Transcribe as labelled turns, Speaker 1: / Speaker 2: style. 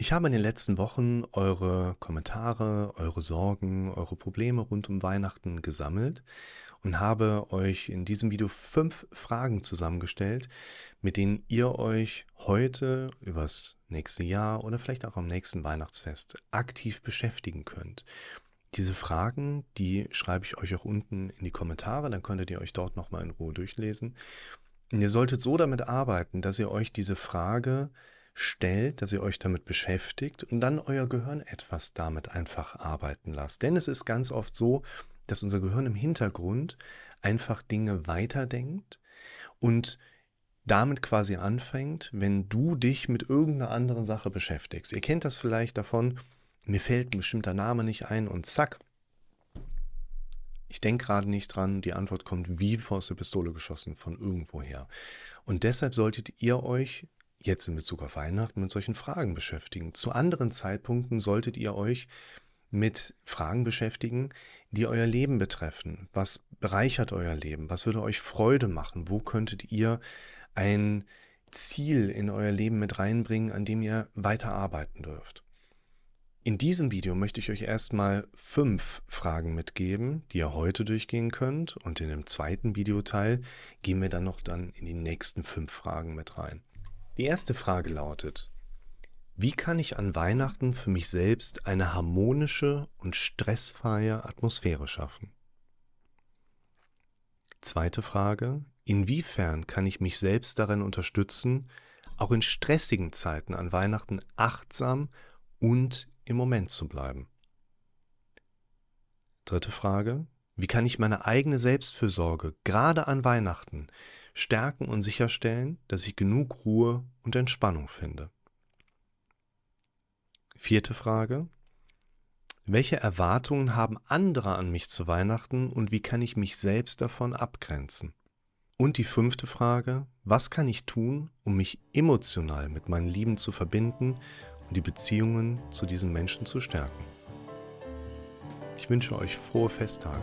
Speaker 1: Ich habe in den letzten Wochen eure Kommentare, eure Sorgen, eure Probleme rund um Weihnachten gesammelt und habe euch in diesem Video fünf Fragen zusammengestellt, mit denen ihr euch heute übers nächste Jahr oder vielleicht auch am nächsten Weihnachtsfest aktiv beschäftigen könnt. Diese Fragen, die schreibe ich euch auch unten in die Kommentare, dann könntet ihr euch dort nochmal in Ruhe durchlesen. Und ihr solltet so damit arbeiten, dass ihr euch diese Frage stellt, dass ihr euch damit beschäftigt und dann euer Gehirn etwas damit einfach arbeiten lasst. Denn es ist ganz oft so, dass unser Gehirn im Hintergrund einfach Dinge weiterdenkt und damit quasi anfängt, wenn du dich mit irgendeiner anderen Sache beschäftigst. Ihr kennt das vielleicht davon, mir fällt ein bestimmter Name nicht ein und zack, ich denke gerade nicht dran, die Antwort kommt wie aus der Pistole geschossen von irgendwoher. Und deshalb solltet ihr euch jetzt in Bezug auf Weihnachten mit solchen Fragen beschäftigen. Zu anderen Zeitpunkten solltet ihr euch mit Fragen beschäftigen, die euer Leben betreffen. Was bereichert euer Leben? Was würde euch Freude machen? Wo könntet ihr ein Ziel in euer Leben mit reinbringen, an dem ihr weiterarbeiten dürft? In diesem Video möchte ich euch erstmal fünf Fragen mitgeben, die ihr heute durchgehen könnt und in dem zweiten Videoteil gehen wir dann noch dann in die nächsten fünf Fragen mit rein. Die erste Frage lautet, wie kann ich an Weihnachten für mich selbst eine harmonische und stressfreie Atmosphäre schaffen? Zweite Frage, inwiefern kann ich mich selbst darin unterstützen, auch in stressigen Zeiten an Weihnachten achtsam und im Moment zu bleiben? Dritte Frage, wie kann ich meine eigene Selbstfürsorge gerade an Weihnachten stärken und sicherstellen, dass ich genug Ruhe und Entspannung finde? Vierte Frage. Welche Erwartungen haben andere an mich zu Weihnachten und wie kann ich mich selbst davon abgrenzen? Und die fünfte Frage, was kann ich tun, um mich emotional mit meinen Lieben zu verbinden und die Beziehungen zu diesen Menschen zu stärken? Ich wünsche euch frohe Festtage.